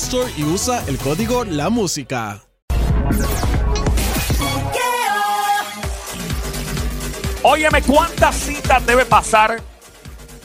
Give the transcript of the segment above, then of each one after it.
Store y usa el código La Música. Óyeme, ¿cuántas citas debe pasar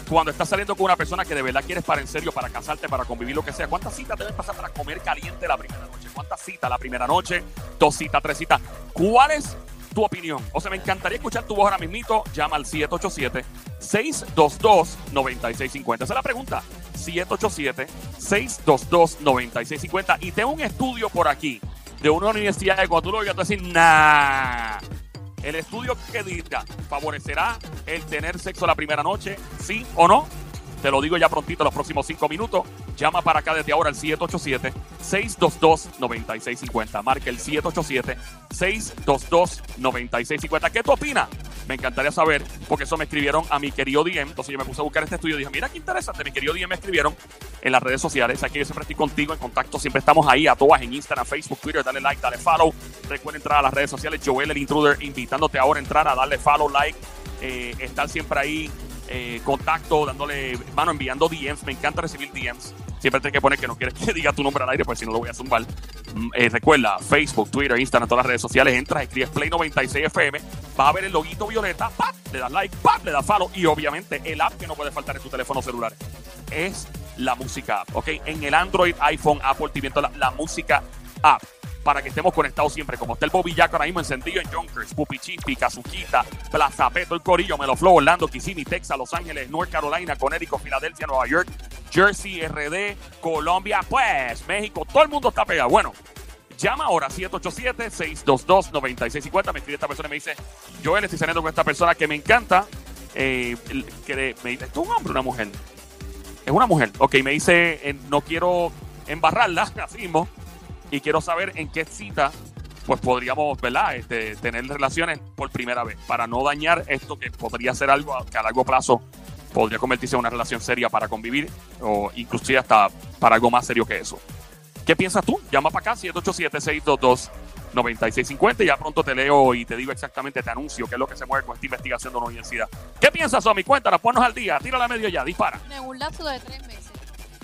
cuando estás saliendo con una persona que de verdad quieres para en serio, para casarte, para convivir, lo que sea? ¿Cuántas citas debe pasar para comer caliente la primera noche? ¿Cuántas citas la primera noche? Dos citas, tres citas. ¿Cuál es tu opinión? O sea, me encantaría escuchar tu voz ahora mismito. Llama al 787-622-9650. Esa es la pregunta. 787-622-9650. Y tengo un estudio por aquí de una universidad de cuando tú lo oigas, tú decir, nah. El estudio que diga, ¿favorecerá el tener sexo la primera noche? ¿Sí o no? Te lo digo ya prontito, los próximos cinco minutos. Llama para acá desde ahora al 787-622-9650. Marca el 787-622-9650. ¿Qué tú opinas? Me encantaría saber, porque eso me escribieron a mi querido DM. Entonces yo me puse a buscar este estudio y dije, mira qué interesante. Mi querido DM me escribieron en las redes sociales. Aquí yo siempre estoy contigo en contacto. Siempre estamos ahí a todas en Instagram, Facebook, Twitter. Dale like, dale follow. Recuerda entrar a las redes sociales. Joel, el intruder, invitándote ahora a entrar a darle follow, like. eh, estar siempre ahí eh, contacto, dándole mano, enviando DMs. Me encanta recibir DMs. Siempre tienes que poner que no quieres que diga tu nombre al aire, pues si no lo voy a zumbar. Mm, eh, recuerda, Facebook, Twitter, Instagram, todas las redes sociales. Entras, escribes Play 96 FM. Vas a ver el loguito violeta. ¡pap! Le das like, ¡pap! le das follow. Y obviamente el app que no puede faltar en tu teléfono celular es la música app. ¿Ok? En el Android, iPhone, Apple TV, la, la música app para que estemos conectados siempre. Como está el Bobby Jack ahora mismo encendido en Yonkers, Pupi Chipi, Kazuquita, Plaza Peto, el Corillo, Melo Flow, Orlando, Kissimmee, Texas, Los Ángeles, North Carolina, Connecticut, Filadelfia, Nueva York, Jersey, RD, Colombia, pues México, todo el mundo está pegado. Bueno, llama ahora 787-622-9650. Me escribe esta persona y me dice, Joel, estoy saliendo con esta persona que me encanta. Eh, que me dice, ¿esto es un hombre o una mujer? Es una mujer. Ok, me dice, eh, no quiero embarrarla, así mismo y quiero saber en qué cita pues podríamos, ¿verdad? Este, tener relaciones por primera vez para no dañar esto que podría ser algo que a largo plazo podría convertirse en una relación seria para convivir o inclusive hasta para algo más serio que eso. ¿Qué piensas tú? Llama para acá 787-622-9650 y ya pronto te leo y te digo exactamente, te anuncio qué es lo que se mueve con esta investigación de una universidad. ¿Qué piensas, Somi? Cuéntanos, ponnos al día, tírala medio ya, dispara. En un lapso de tres meses.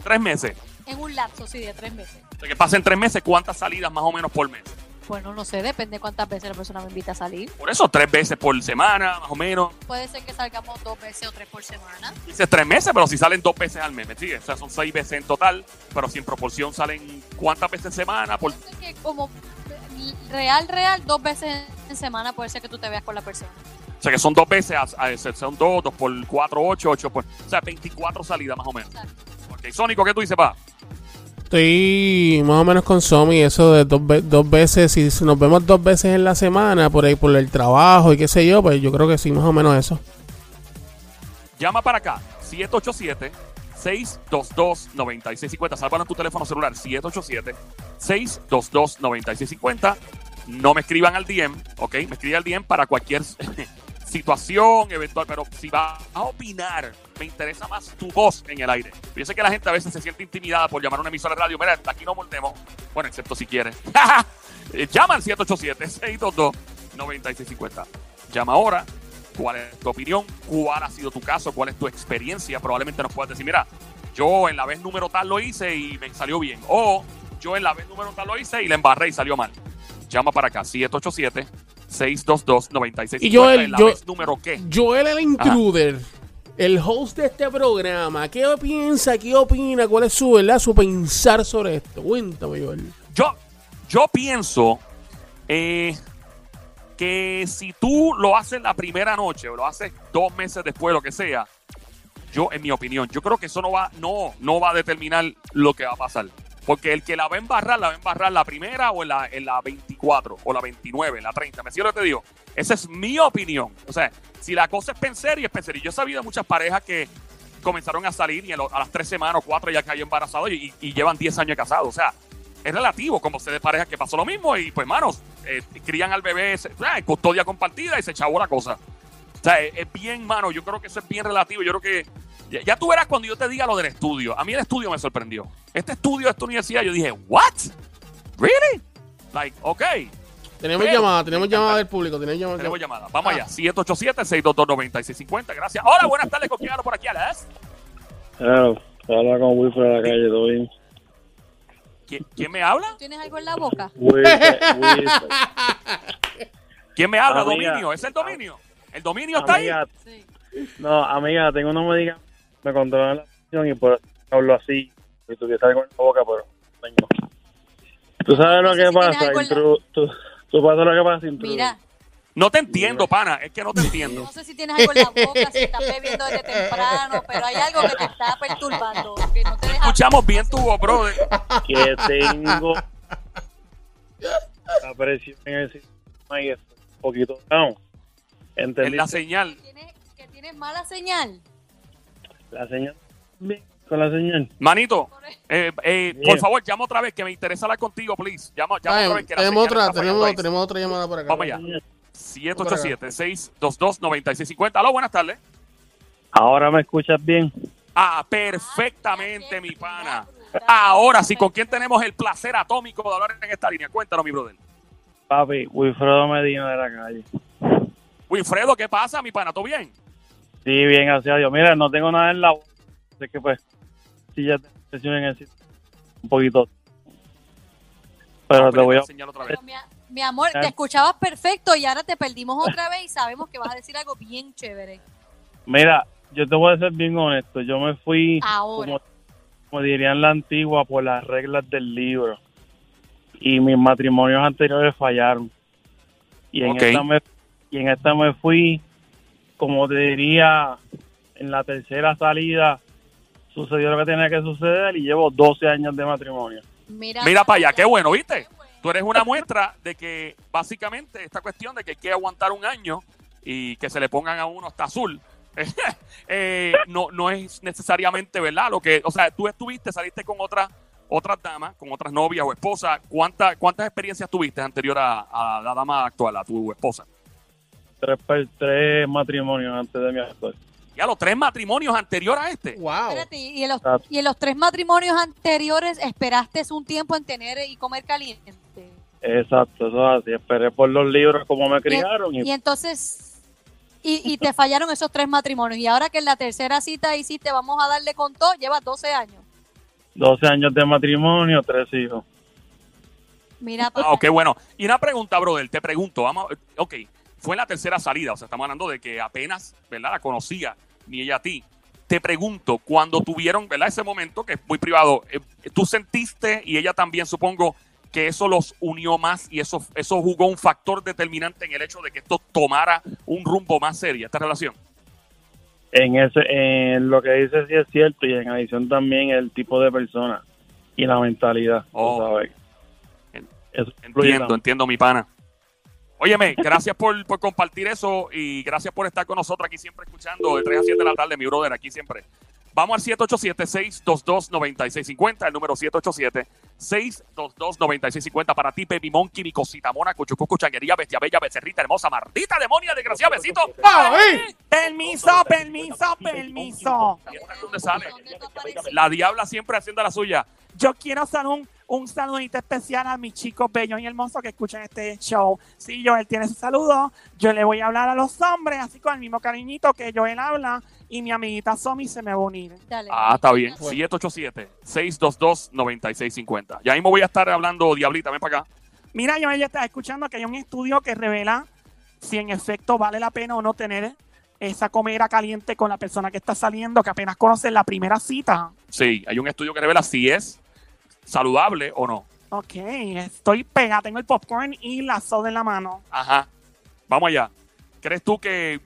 Tres meses. En un lapso, sí, de tres meses. De que pasen tres meses, ¿cuántas salidas más o menos por mes? Bueno, no sé, depende cuántas veces la persona me invita a salir. Por eso, tres veces por semana, más o menos. Puede ser que salgamos dos veces o tres por semana. Dices tres meses, pero si salen dos veces al mes, ¿me sigues? O sea, son seis veces en total, pero si en proporción salen cuántas veces en semana. Por... Puede ser que como real, real, dos veces en semana puede ser que tú te veas con la persona. O sea, que son dos veces, a- a- son dos, dos por cuatro, ocho, ocho por... O sea, 24 salidas más o menos. Exacto. Ok, Sónico, ¿qué tú dices, pa? Estoy más o menos con Somi, eso de dos, dos veces, si nos vemos dos veces en la semana, por ahí por el trabajo y qué sé yo, pues yo creo que sí, más o menos eso. Llama para acá, 787-622-9650. Sálvalo en tu teléfono celular, 787-622-9650. No me escriban al DM, ¿ok? Me escriban al DM para cualquier situación eventual, pero si vas a opinar, me interesa más tu voz en el aire. Yo sé que la gente a veces se siente intimidada por llamar a una emisora de radio. Mira, aquí no mordemos. Bueno, excepto si quieres. Eh, Llama al 787-622-9650. Llama ahora. ¿Cuál es tu opinión? ¿Cuál ha sido tu caso? ¿Cuál es tu experiencia? Probablemente nos puedas decir, mira, yo en la vez número tal lo hice y me salió bien. O yo en la vez número tal lo hice y la embarré y salió mal. Llama para acá, 787-622-9650. Y Joel, ¿En la yo- número qué? Joel el intruder. el host de este programa, ¿qué piensa, qué opina, cuál es su, ¿verdad? su pensar sobre esto? Cuéntame, Joel. Yo, yo pienso eh, que si tú lo haces la primera noche o lo haces dos meses después, lo que sea, yo, en mi opinión, yo creo que eso no va, no, no va a determinar lo que va a pasar. Porque el que la va a embarrar, la va a embarrar la primera o en la, en la 24 o la 29, en la 30. ¿Me siento lo que te digo? Esa es mi opinión. O sea, si la cosa es pensar y es pensar. Y yo he sabido muchas parejas que comenzaron a salir y a, las tres semanas o cuatro ya cayó embarazado y, y, llevan 10 años casados. O sea, es relativo, como se de parejas que pasó lo mismo y pues, manos, eh, crían al bebé en custodia compartida y se echó la cosa. O sea, es, bien, mano, yo creo que eso es bien relativo. Yo creo que ya, tú verás cuando yo te diga lo del estudio. A mí el estudio me sorprendió. Este estudio de esta universidad, yo dije, ¿what? ¿Really? Like, ok. Tenemos llamada, tenemos llamada del público. Tenemos llamada. Tenemos llamada. Vamos allá. 787-622-9650. Gracias. Hola, buenas tardes. ¿Con quién por aquí, Alex? Claro, habla con Wilfred de la calle, todo bien. ¿Quién, me habla? ¿Tienes algo en la boca? ¿Quién me habla? Dominio. ¿Es el dominio? ¿El dominio está ahí? Sí. No, amiga, tengo una médica me controlan la atención y por eso hablo así. Y tuviese algo en la boca, pero tengo. ¿Tú sabes lo que pasa? tú, tú, sabes lo que pasa. Mira. No te entiendo, pana, es que no te entiendo. No sé si tienes algo en la boca, si estás bebiendo desde temprano, pero hay algo que te está perturbando. Que no te deja Escuchamos bien tu voz, brother. Que tengo la presión en el sistema y es un poquito down. En la señal. ¿Que tienes, mala señal? La señal. Con la señal. Manito, eh, eh, por favor, llama otra vez, que me interesa hablar contigo, please. Llama, llama otra vez. Que tenemos, otra, tenemos, tenemos otra llamada por acá. Vamos allá. 787-622-9650. Aló, buenas tardes. Ahora me escuchas bien. Ah, perfectamente, mi pana. Ahora sí, ¿con quién tenemos el placer atómico de hablar en esta línea? Cuéntanos, mi brother. Papi, Wilfredo Medina de la calle. Wilfredo, ¿qué pasa, mi pana? ¿Todo bien? Sí, bien, gracias a Dios. Mira, no tengo nada en la Sé que pues, sí ya te en el un poquito. Pero te voy a... Otra vez. Mi, amor, te escuchabas perfecto y ahora te perdimos otra vez y sabemos que vas a decir algo bien chévere. Mira, yo te voy a ser bien honesto. Yo me fui, como, como dirían la antigua, por las reglas del libro. Y mis matrimonios anteriores fallaron. Y en, esta, me, y en esta me fui, como te diría, en la tercera salida sucedió lo que tenía que suceder y llevo 12 años de matrimonio. Mira, Mira para allá, qué bueno, ¿viste? Tú eres una muestra de que básicamente esta cuestión de que hay que aguantar un año y que se le pongan a uno hasta azul, eh, no, no es necesariamente verdad. Lo que, o sea, tú estuviste, saliste con otra otras damas, con otras novias o esposas. ¿Cuántas cuántas experiencias tuviste anterior a, la dama actual, a tu esposa? Tres, tres matrimonios antes de mi actual. Ya los tres matrimonios anteriores a este. Wow. Espérate, y en, los, y en los tres matrimonios anteriores esperaste un tiempo en tener y comer caliente. Exacto, eso es así. Esperé por los libros como me criaron. Y, entonces, y, y, te fallaron esos tres matrimonios. Y ahora que en la tercera cita hiciste, vamos a darle con todo, llevas 12 años. 12 años de matrimonio, tres hijos. Mira, ah, ok, bueno. Y una pregunta, brother, te pregunto, vamos, ok, fue la tercera salida, o sea, estamos hablando de que apenas, ¿verdad? La conocía, ni ella a ti. Te pregunto, cuando tuvieron, ¿verdad? Ese momento, que es muy privado, eh, ¿tú sentiste, y ella también supongo, que eso los unió más y eso, eso jugó un factor determinante en el hecho de que esto tomara un rumbo más serio, esta relación? En, ese, en lo que dice sí es cierto y en adición también el tipo de persona y la mentalidad. Oh. Entiendo, entiendo mi pana. Óyeme, gracias por, por, compartir eso y gracias por estar con nosotros aquí siempre escuchando de 3 a 7 de la tarde, mi brother, aquí siempre. Vamos al 787-622-9650, el número 787-622-9650 para ti, Baby Monkey, mi cosita mona, cuchucucu, changuería, bestia bella, becerrita hermosa, mardita, demonia, desgraciada, besito. Permiso, permiso, permiso. ¿Dónde sale? La diabla siempre haciendo la suya. Yo quiero hacer un un saludito especial a mis chicos bellos y hermosos que escuchan este show. Si Joel tiene su saludo, yo le voy a hablar a los hombres, así con el mismo cariñito que Joel habla, y mi amiguita Somi se me va a unir. Ah, está bien. 787-622-9650. Y ahí me voy a estar hablando, Diablita, ven para acá. Mira, Joel ya está escuchando que hay un estudio que revela si en efecto vale la pena o no tener esa comera caliente con la persona que está saliendo, que apenas conoces la primera cita. Sí, hay un estudio que revela si es saludable o no. Ok, estoy pegada, tengo el popcorn y la soda en la mano. Ajá. Vamos allá. ¿Crees tú que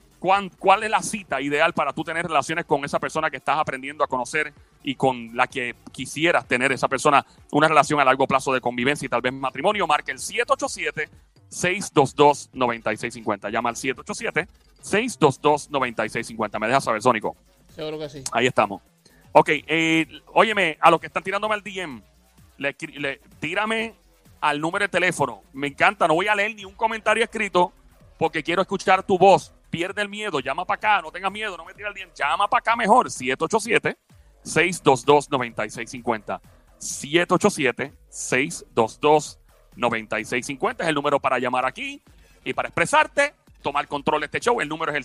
cuál es la cita ideal para tú tener relaciones con esa persona que estás aprendiendo a conocer y con la que quisieras tener esa persona una relación a largo plazo de convivencia y tal vez matrimonio? Marca el 787-622-9650. Llama al 787-622-9650. ¿Me dejas saber, Sónico? Seguro que sí. Ahí estamos. Ok, eh, óyeme, a los que están tirándome al DM, le, tírame al número de teléfono. Me encanta, no voy a leer ni un comentario escrito porque quiero escuchar tu voz. Pierde el miedo, llama para acá, no tengas miedo, no me tira el DM, llama para acá mejor, 787-622-9650. 787-622-9650 es el número para llamar aquí y para expresarte, tomar control de este show. El número es el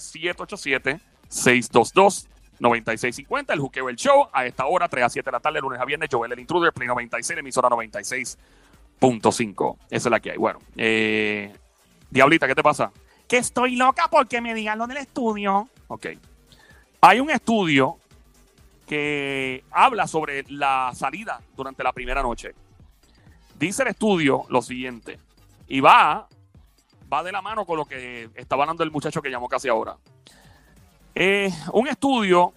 787-622-9650. El juqueo el show a esta hora, 3 a 7 de la tarde, lunes a viernes. Joel el Intruder, Play 96, emisora 96.5. Esa es la que hay. Bueno, eh, Diablita, ¿qué te pasa? Que estoy loca porque me digan lo del estudio. Ok. Hay un estudio que habla sobre la salida durante la primera noche. Dice el estudio lo siguiente, y va, va de la mano con lo que estaba hablando el muchacho que llamó casi ahora. Eh, un estudio,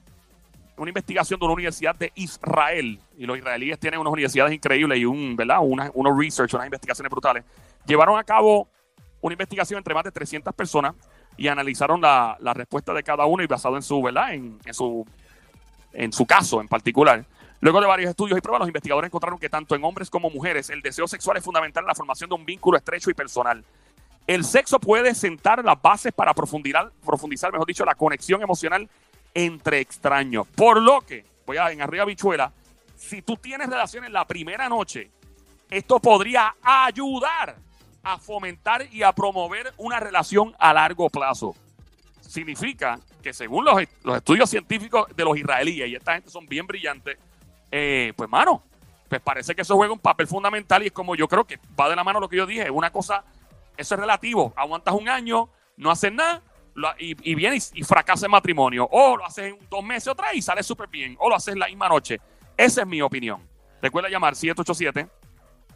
una investigación de una universidad de Israel, y los israelíes tienen unas universidades increíbles y un, ¿verdad? unos research, unas investigaciones brutales, llevaron a cabo una investigación entre más de 300 personas y analizaron la, respuesta de cada uno y basado en su, ¿verdad? En, su, en su caso en particular. Luego de varios estudios y pruebas, los investigadores encontraron que tanto en hombres como mujeres el deseo sexual es fundamental en la formación de un vínculo estrecho y personal. El sexo puede sentar las bases para profundizar, profundizar, mejor dicho, la conexión emocional entre extraños. Por lo que, voy a en arriba bichuela, si tú tienes relaciones la primera noche, esto podría ayudar a fomentar y a promover una relación a largo plazo. Significa que según los, estudios científicos de los israelíes, y esta gente son bien brillantes, eh, pues mano, pues parece que eso juega un papel fundamental y es como yo creo que va de la mano lo que yo dije, una cosa, eso es relativo, aguantas un año, no haces nada y, y vienes y, fracasa el matrimonio, o lo haces en dos meses o tres y sale súper bien, o lo haces la misma noche. Esa es mi opinión. Recuerda llamar 787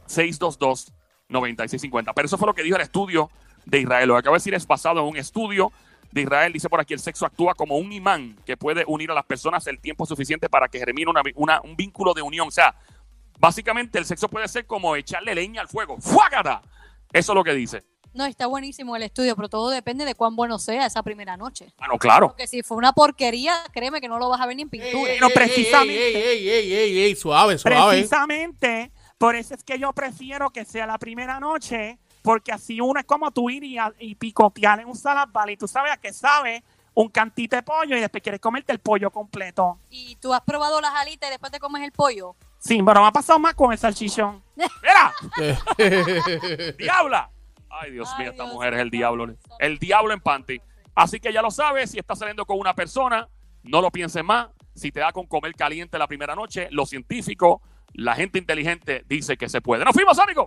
622 9650. Pero eso fue lo que dijo el estudio de Israel. Lo que acabo de decir es basado en un estudio de Israel. Dice por aquí, el sexo actúa como un imán que puede unir a las personas el tiempo suficiente para que germine un vínculo de unión. O sea, básicamente el sexo puede ser como echarle leña al fuego. ¡Fuágata! Eso es lo que dice. No, está buenísimo el estudio, pero todo depende de cuán bueno sea esa primera noche. Ah, no, claro. Porque si fue una porquería, créeme que no lo vas a ver ni en pintura. no, precisamente. Ey, ey, ey, ey, suave, suave. Precisamente por eso es que yo prefiero que sea la primera noche, porque así uno es como tú ir y, picotear en un salad y tú sabes a qué sabe un cantito de pollo y después quieres comerte el pollo completo. ¿Y tú has probado las alitas y después te comes el pollo? Sí, pero me ha pasado más con el salchichón. ¡Mira! ¡Diabla! Ay, Dios mío, esta mujer es el diablo. El diablo en panty. Así que ya lo sabes, si estás saliendo con una persona, no lo pienses más. Si te da con comer caliente la primera noche, lo científico la gente inteligente dice que se puede. ¡Nos fuimos, amigos!